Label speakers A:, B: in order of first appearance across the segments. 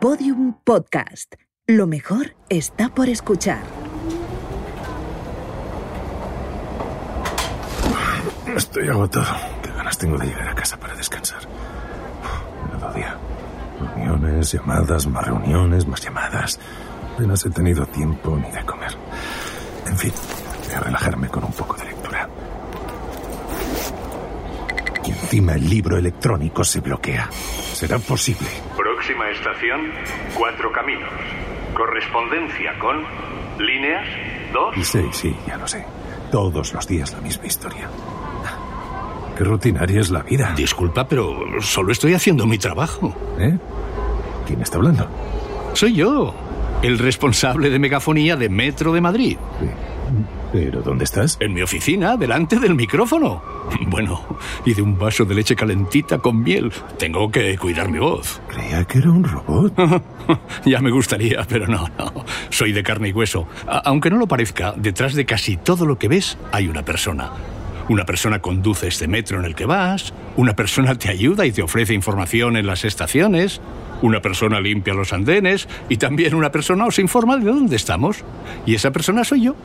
A: Podium Podcast. Lo mejor está por escuchar.
B: Estoy agotado. Qué ganas tengo de llegar a casa para descansar. Menudo día. Reuniones, llamadas, más reuniones, más llamadas. Apenas he tenido tiempo ni de comer. En fin, voy a relajarme con un poco de lectura. Y encima el libro electrónico se bloquea. ¿Será posible?
C: Próxima estación, Cuatro Caminos. Correspondencia con líneas 2.
B: Sí, sí, ya lo sé. Todos los días la misma historia. Qué rutinaria es la vida.
D: Disculpa, pero solo estoy haciendo mi trabajo.
B: ¿Eh? ¿Quién está hablando?
D: Soy yo, el responsable de megafonía de Metro de Madrid.
B: Sí. ¿Pero dónde estás?
D: En mi oficina, delante del micrófono. Bueno, y de un vaso de leche calentita con miel. Tengo que cuidar mi voz.
B: Creía que era un robot.
D: ya me gustaría, pero no, no. Soy de carne y hueso. A- aunque no lo parezca, detrás de casi todo lo que ves hay una persona. Una persona conduce este metro en el que vas, una persona te ayuda y te ofrece información en las estaciones, una persona limpia los andenes y también una persona os informa de dónde estamos. Y esa persona soy yo.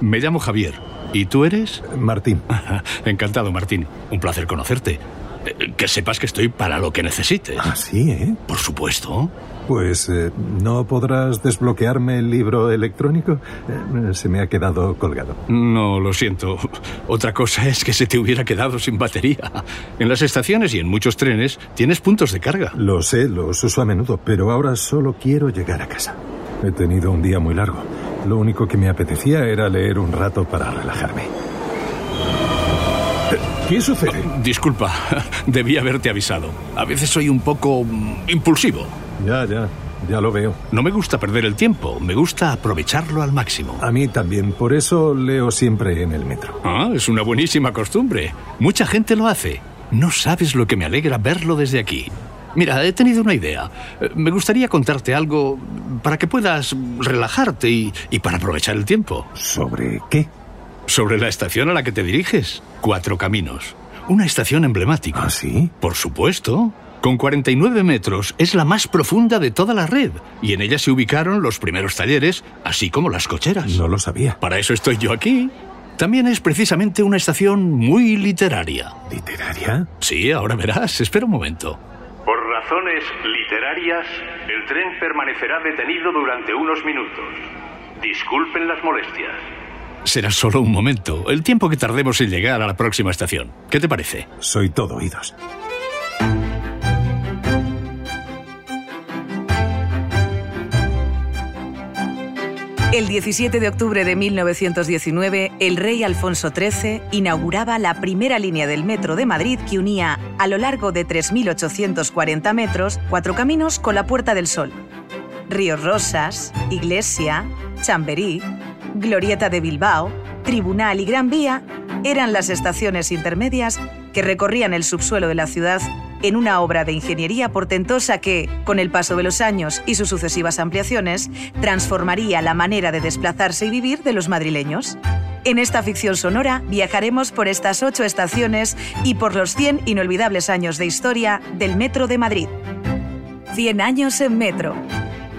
D: Me llamo Javier. ¿Y tú eres?
B: Martín.
D: Encantado, Martín. Un placer conocerte. Eh, Que sepas que estoy para lo que necesites.
B: Ah, sí, ¿eh?
D: Por supuesto.
B: Pues eh, no podrás desbloquearme el libro electrónico. Eh, se me ha quedado colgado.
D: No, lo siento. Otra cosa es que se te hubiera quedado sin batería. En las estaciones y en muchos trenes tienes puntos de carga.
B: Lo sé, los uso a menudo, pero ahora solo quiero llegar a casa. He tenido un día muy largo. Lo único que me apetecía era leer un rato para relajarme. Eh, ¿Qué sucede?
D: Disculpa, debí haberte avisado. A veces soy un poco mm, impulsivo.
B: Ya, ya, ya lo veo.
D: No me gusta perder el tiempo, me gusta aprovecharlo al máximo.
B: A mí también, por eso leo siempre en el metro.
D: Ah, es una buenísima costumbre. Mucha gente lo hace. No sabes lo que me alegra verlo desde aquí. Mira, he tenido una idea. Eh, Me gustaría contarte algo para que puedas relajarte y, y para aprovechar el tiempo.
B: ¿Sobre qué?
D: Sobre la estación a la que te diriges. Cuatro Caminos. Una estación emblemática.
B: ¿Ah, sí?
D: Por supuesto. Con 49 metros es la más profunda de toda la red y en ella se ubicaron los primeros talleres, así como las cocheras.
B: No lo sabía.
D: Para eso estoy yo aquí. También es precisamente una estación muy literaria.
B: ¿Literaria?
D: Sí, ahora verás. Espera un momento.
C: Por razones literarias, el tren permanecerá detenido durante unos minutos. Disculpen las molestias.
D: Será solo un momento, el tiempo que tardemos en llegar a la próxima estación. ¿Qué te parece?
B: Soy todo oídos.
A: El 17 de octubre de 1919, el rey Alfonso XIII inauguraba la primera línea del metro de Madrid que unía, a lo largo de 3.840 metros, cuatro caminos con la Puerta del Sol. Ríos Rosas, Iglesia, Chamberí, Glorieta de Bilbao, Tribunal y Gran Vía eran las estaciones intermedias que recorrían el subsuelo de la ciudad en una obra de ingeniería portentosa que, con el paso de los años y sus sucesivas ampliaciones, transformaría la manera de desplazarse y vivir de los madrileños. En esta ficción sonora viajaremos por estas ocho estaciones y por los 100 inolvidables años de historia del Metro de Madrid. 100 años en Metro.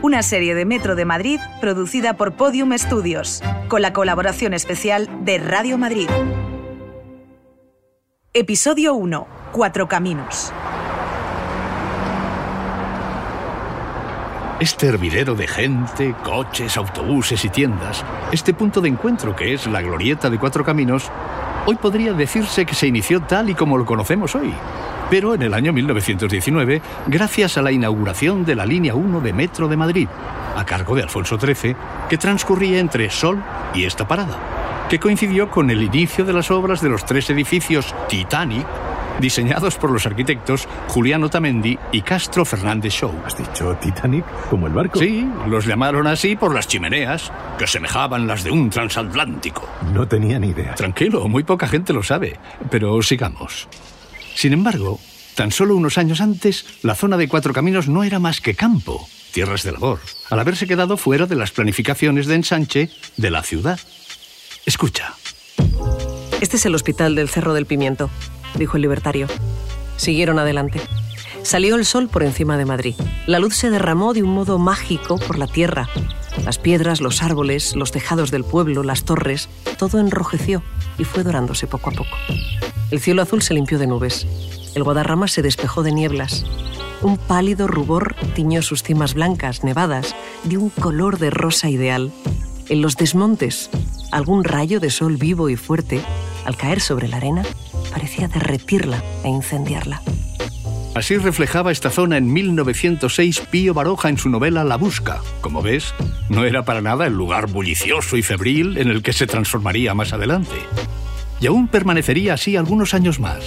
A: Una serie de Metro de Madrid producida por Podium Studios, con la colaboración especial de Radio Madrid. Episodio 1. Cuatro Caminos.
D: Este hervidero de gente, coches, autobuses y tiendas, este punto de encuentro que es la glorieta de Cuatro Caminos, hoy podría decirse que se inició tal y como lo conocemos hoy. Pero en el año 1919, gracias a la inauguración de la línea 1 de Metro de Madrid, a cargo de Alfonso XIII, que transcurría entre Sol y esta parada, que coincidió con el inicio de las obras de los tres edificios Titanic, diseñados por los arquitectos Julián Otamendi y Castro Fernández Show.
B: ¿Has dicho Titanic como el barco?
D: Sí, los llamaron así por las chimeneas, que semejaban las de un transatlántico.
B: No tenía ni idea.
D: Tranquilo, muy poca gente lo sabe, pero sigamos. Sin embargo, tan solo unos años antes, la zona de Cuatro Caminos no era más que campo, tierras de labor, al haberse quedado fuera de las planificaciones de ensanche de la ciudad. Escucha.
E: Este es el hospital del Cerro del Pimiento, dijo el libertario. Siguieron adelante. Salió el sol por encima de Madrid. La luz se derramó de un modo mágico por la tierra. Las piedras, los árboles, los tejados del pueblo, las torres, todo enrojeció y fue dorándose poco a poco. El cielo azul se limpió de nubes. El Guadarrama se despejó de nieblas. Un pálido rubor tiñó sus cimas blancas, nevadas, de un color de rosa ideal. En los desmontes, algún rayo de sol vivo y fuerte, al caer sobre la arena, parecía derretirla e incendiarla.
D: Así reflejaba esta zona en 1906 Pío Baroja en su novela La Busca. Como ves, no era para nada el lugar bullicioso y febril en el que se transformaría más adelante. Y aún permanecería así algunos años más.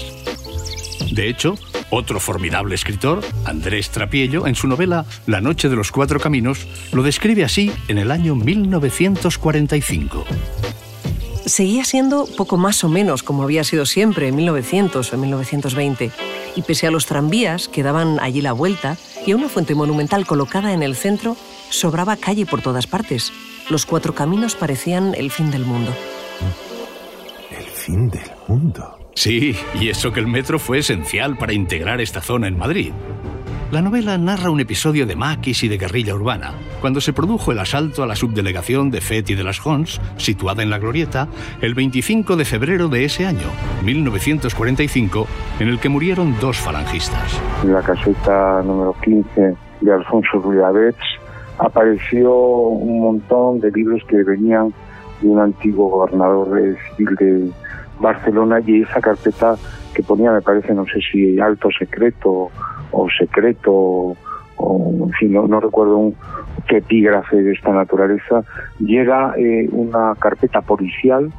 D: De hecho, otro formidable escritor, Andrés Trapiello, en su novela La Noche de los Cuatro Caminos, lo describe así en el año 1945
E: seguía siendo poco más o menos como había sido siempre en 1900 o en 1920. Y pese a los tranvías que daban allí la vuelta y a una fuente monumental colocada en el centro, sobraba calle por todas partes. Los cuatro caminos parecían el fin del mundo.
B: ¿El fin del mundo?
D: Sí, y eso que el metro fue esencial para integrar esta zona en Madrid. La novela narra un episodio de maquis y de guerrilla urbana, cuando se produjo el asalto a la subdelegación de Feti de las Hons, situada en La Glorieta, el 25 de febrero de ese año, 1945, en el que murieron dos falangistas.
F: La caseta número 15 de Alfonso Ruidavets apareció un montón de libros que venían de un antiguo gobernador civil de Barcelona y esa carpeta que ponía, me parece, no sé si alto secreto o secreto, o en fin, no, recuerdo un, qué epígrafe de esta naturaleza, llega eh, una carpeta policial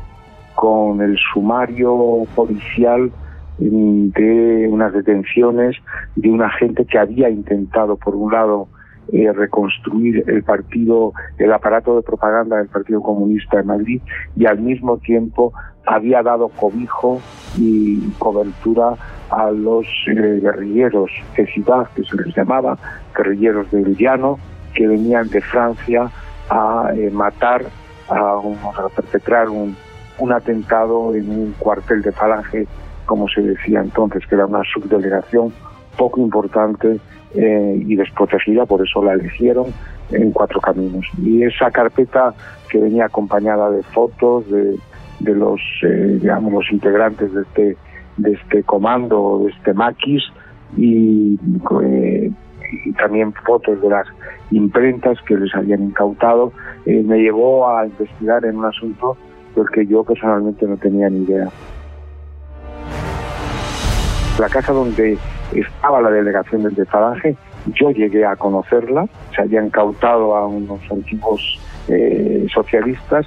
F: con el sumario policial mm, de unas detenciones de una gente que había intentado, por un lado, eh, reconstruir el partido, el aparato de propaganda del Partido Comunista de Madrid y al mismo tiempo había dado cobijo y cobertura a los eh, guerrilleros de ciudad, que se les llamaba, guerrilleros del llano, que venían de Francia a eh, matar, a, a perpetrar un, un atentado en un cuartel de falange, como se decía entonces, que era una subdelegación poco importante eh, y desprotegida, por eso la eligieron en cuatro caminos. Y esa carpeta que venía acompañada de fotos de, de los, eh, digamos, los integrantes de este, de este comando, de este maquis, y, eh, y también fotos de las imprentas que les habían incautado, me llevó a investigar en un asunto del que yo personalmente no tenía ni idea. La casa donde estaba la delegación del de Falange, yo llegué a conocerla, se habían incautado a unos antiguos eh, socialistas.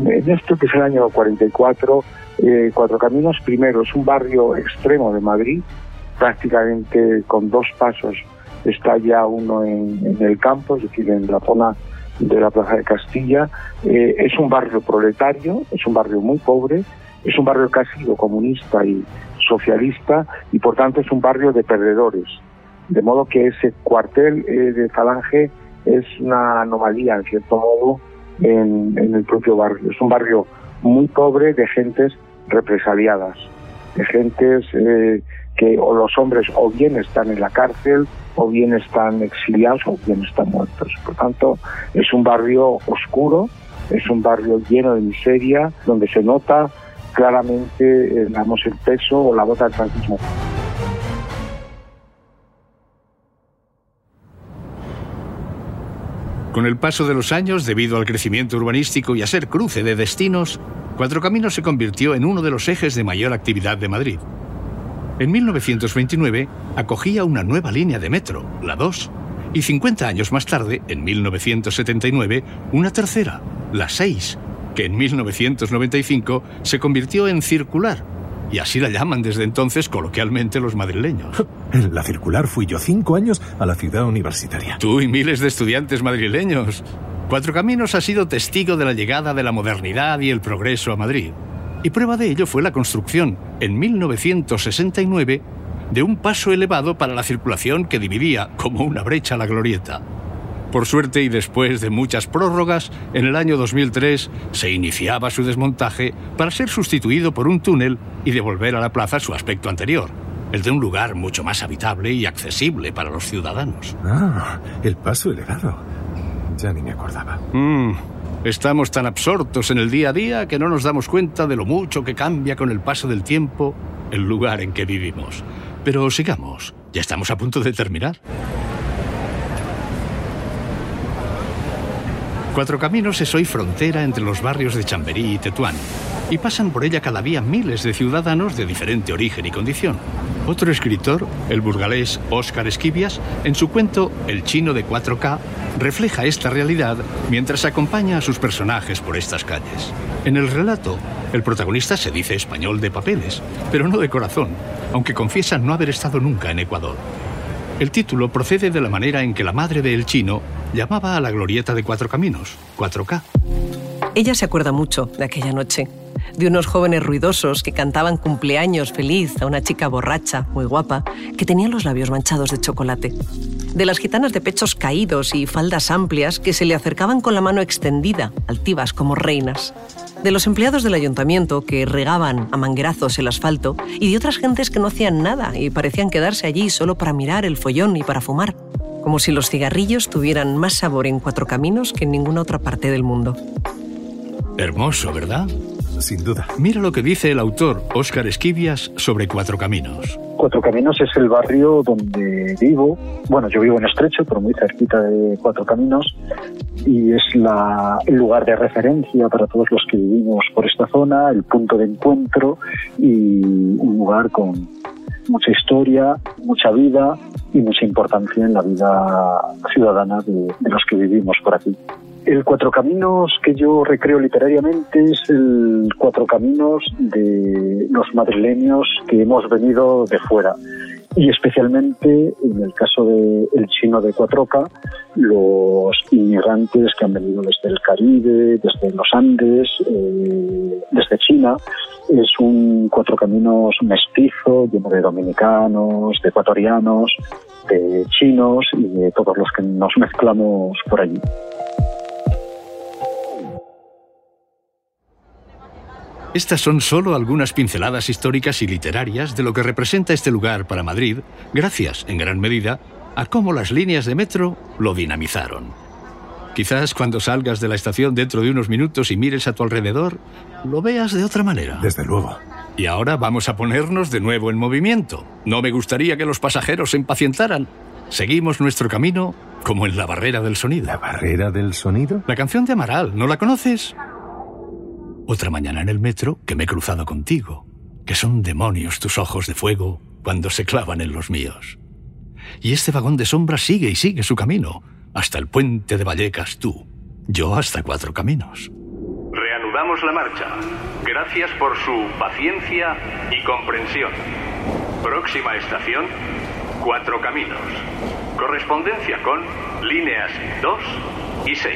F: En esto que es el año 44, eh, Cuatro Caminos, primero, es un barrio extremo de Madrid, prácticamente con dos pasos está ya uno en, el campo, es decir, en la zona de la Plaza de Castilla. Eh, es un barrio proletario, es un barrio muy pobre, es un barrio que ha sido comunista y socialista y por tanto es un barrio de perdedores. De modo que ese cuartel eh, de Falange es una anomalía, en cierto modo, en, el propio barrio. Es un barrio muy pobre de gentes represaliadas, de gentes eh, que o los hombres o bien están en la cárcel o bien están exiliados o bien están muertos. Por tanto, es un barrio oscuro, es un barrio lleno de miseria, donde se nota claramente el peso o la bota del franquismo.
D: Con el paso de los años, debido al crecimiento urbanístico y a ser cruce de destinos, Cuatro Caminos se convirtió en uno de los ejes de mayor actividad de Madrid. En 1929 acogía una nueva línea de metro, la 2, y 50 años más tarde, en 1979, una tercera, la 6, que en 1995 se convirtió en circular. Y así la llaman desde entonces coloquialmente los madrileños.
B: En la circular fui yo cinco años a la ciudad universitaria.
D: Tú y miles de estudiantes madrileños. Cuatro Caminos ha sido testigo de la llegada de la modernidad y el progreso a Madrid. Y prueba de ello fue la construcción, en 1969, de un paso elevado para la circulación que dividía, como una brecha, la glorieta. Por suerte y después de muchas prórrogas, en el año 2003 se iniciaba su desmontaje para ser sustituido por un túnel y devolver a la plaza su aspecto anterior. el de un lugar mucho más habitable y accesible para los ciudadanos.
B: Ah, el paso elevado. Ya ni me acordaba.
D: Mm, estamos tan absortos en el día a día que no nos damos cuenta de lo mucho que cambia con el paso del tiempo el lugar en que vivimos. Pero sigamos, ya estamos a punto de terminar. Cuatro Caminos es hoy frontera entre los barrios de Chamberí y Tetuán, y pasan por ella cada día miles de ciudadanos de diferente origen y condición. Otro escritor, el burgalés Óscar Esquivias, en su cuento El chino de 4K, refleja esta realidad mientras acompaña a sus personajes por estas calles. En el relato, el protagonista se dice español de papeles, pero no de corazón, aunque confiesa no haber estado nunca en Ecuador. El título procede de la manera en que la madre de El Chino llamaba a la glorieta de Cuatro Caminos, 4K.
E: Ella se acuerda mucho de aquella noche, de unos jóvenes ruidosos que cantaban cumpleaños feliz a una chica borracha, muy guapa, que tenía los labios manchados de chocolate. De las gitanas de pechos caídos y faldas amplias que se le acercaban con la mano extendida, altivas como reinas. De los empleados del ayuntamiento que regaban a manguerazos el asfalto y de otras gentes que no hacían nada y parecían quedarse allí solo para mirar el follón y para fumar, como si los cigarrillos tuvieran más sabor en Cuatro Caminos que en ninguna otra parte del mundo.
D: Hermoso, ¿verdad?
B: Sin duda.
D: Mira lo que dice el autor Óscar Esquivias sobre Cuatro Caminos.
G: Cuatro Caminos es el barrio donde vivo. Bueno, yo vivo en Estrecho, pero muy cerquita de Cuatro Caminos. Y es la, el lugar de referencia para todos los que vivimos por esta zona, el punto de encuentro y un lugar con mucha historia, mucha vida y mucha importancia en la vida ciudadana de, de los que vivimos por aquí. El Cuatro Caminos que yo recreo literariamente es el Cuatro Caminos de los madrileños que hemos venido de fuera. Y especialmente en el caso del el chino de Cuatroca, los inmigrantes que han venido desde el Caribe, desde los Andes, eh, desde China. Es un Cuatro Caminos mestizo, lleno de dominicanos, de ecuatorianos, de chinos y de todos los que nos mezclamos por allí.
D: Estas son solo algunas pinceladas históricas y literarias de lo que representa este lugar para Madrid, gracias, en gran medida, a cómo las líneas de metro lo dinamizaron. Quizás cuando salgas de la estación dentro de unos minutos y mires a tu alrededor, lo veas de otra manera.
B: Desde luego.
D: Y ahora vamos a ponernos de nuevo en movimiento. No me gustaría que los pasajeros se impacientaran. Seguimos nuestro camino como en la barrera del sonido.
B: ¿La barrera del sonido?
D: La canción de Amaral, ¿no la conoces? Otra mañana en el metro que me he cruzado contigo, que son demonios tus ojos de fuego cuando se clavan en los míos. Y este vagón de sombra sigue y sigue su camino, hasta el puente de Vallecas tú, yo hasta cuatro caminos.
C: Reanudamos la marcha. Gracias por su paciencia y comprensión. Próxima estación, Cuatro Caminos. Correspondencia con líneas 2 y 6.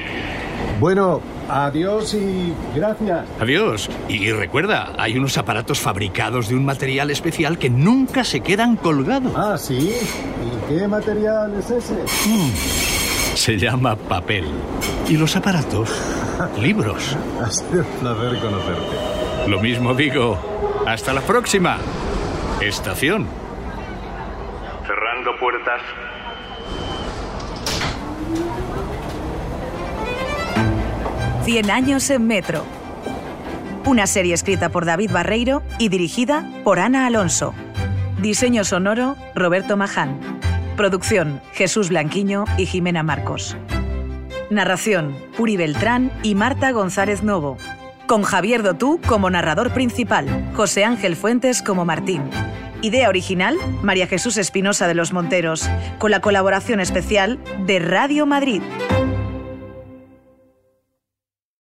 H: Bueno, adiós y gracias.
D: Adiós. Y recuerda, hay unos aparatos fabricados de un material especial que nunca se quedan colgados.
H: Ah, sí. ¿Y qué material es ese?
D: Se llama papel. Y los aparatos, libros.
H: Ha sido un placer conocerte.
D: Lo mismo digo. Hasta la próxima. Estación.
C: Cerrando puertas.
A: Cien años en Metro. Una serie escrita por David Barreiro y dirigida por Ana Alonso. Diseño sonoro, Roberto Maján. Producción, Jesús Blanquiño y Jimena Marcos. Narración, Puri Beltrán y Marta González Novo. Con Javier Dotú como narrador principal, José Ángel Fuentes como Martín. Idea original, María Jesús Espinosa de los Monteros, con la colaboración especial de Radio Madrid.